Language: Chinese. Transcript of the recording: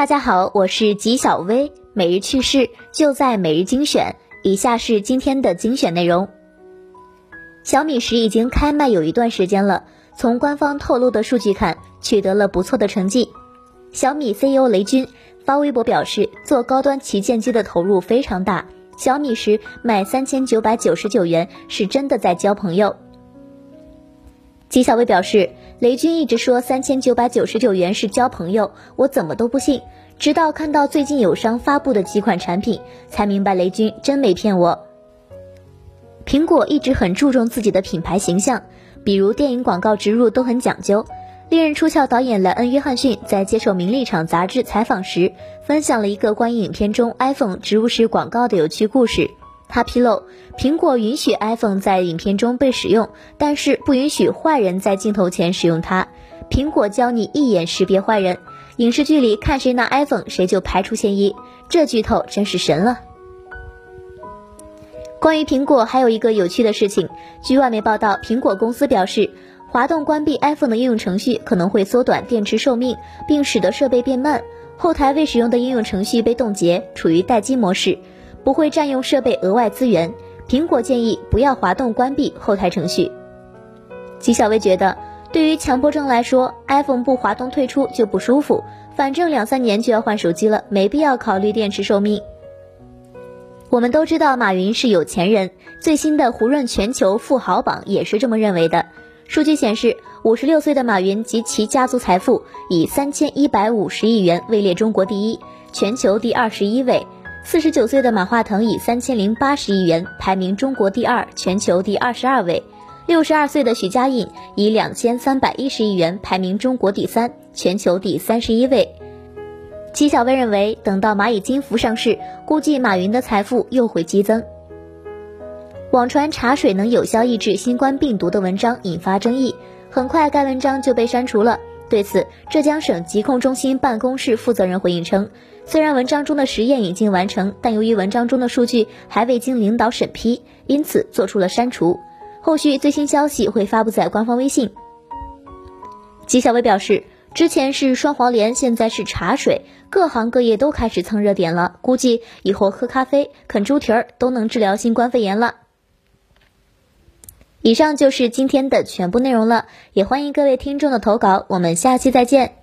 大家好，我是吉小薇，每日趣事就在每日精选。以下是今天的精选内容。小米十已经开卖有一段时间了，从官方透露的数据看，取得了不错的成绩。小米 CEO 雷军发微博表示，做高端旗舰机的投入非常大，小米十卖三千九百九十九元是真的在交朋友。吉小薇表示，雷军一直说三千九百九十九元是交朋友，我怎么都不信，直到看到最近友商发布的几款产品，才明白雷军真没骗我。苹果一直很注重自己的品牌形象，比如电影广告植入都很讲究。猎人出鞘导演莱恩·约翰逊在接受《名利场》杂志采访时，分享了一个关于影片中 iPhone 植入式广告的有趣故事。他披露，苹果允许 iPhone 在影片中被使用，但是不允许坏人在镜头前使用它。苹果教你一眼识别坏人，影视剧里看谁拿 iPhone 谁就排除嫌疑。这剧透真是神了。关于苹果还有一个有趣的事情，据外媒报道，苹果公司表示，滑动关闭 iPhone 的应用程序可能会缩短电池寿命，并使得设备变慢。后台未使用的应用程序被冻结，处于待机模式。不会占用设备额外资源。苹果建议不要滑动关闭后台程序。吉小薇觉得，对于强迫症来说，iPhone 不滑动退出就不舒服。反正两三年就要换手机了，没必要考虑电池寿命。我们都知道马云是有钱人，最新的胡润全球富豪榜也是这么认为的。数据显示，五十六岁的马云及其家族财富以三千一百五十亿元位列中国第一，全球第二十一位。四十九岁的马化腾以三千零八十亿元排名中国第二，全球第二十二位；六十二岁的许家印以两千三百一十亿元排名中国第三，全球第三十一位。纪晓薇认为，等到蚂蚁金服上市，估计马云的财富又会激增。网传茶水能有效抑制新冠病毒的文章引发争议，很快该文章就被删除了。对此，浙江省疾控中心办公室负责人回应称，虽然文章中的实验已经完成，但由于文章中的数据还未经领导审批，因此做出了删除。后续最新消息会发布在官方微信。纪晓薇表示，之前是双黄连，现在是茶水，各行各业都开始蹭热点了，估计以后喝咖啡、啃猪蹄儿都能治疗新冠肺炎了。以上就是今天的全部内容了，也欢迎各位听众的投稿，我们下期再见。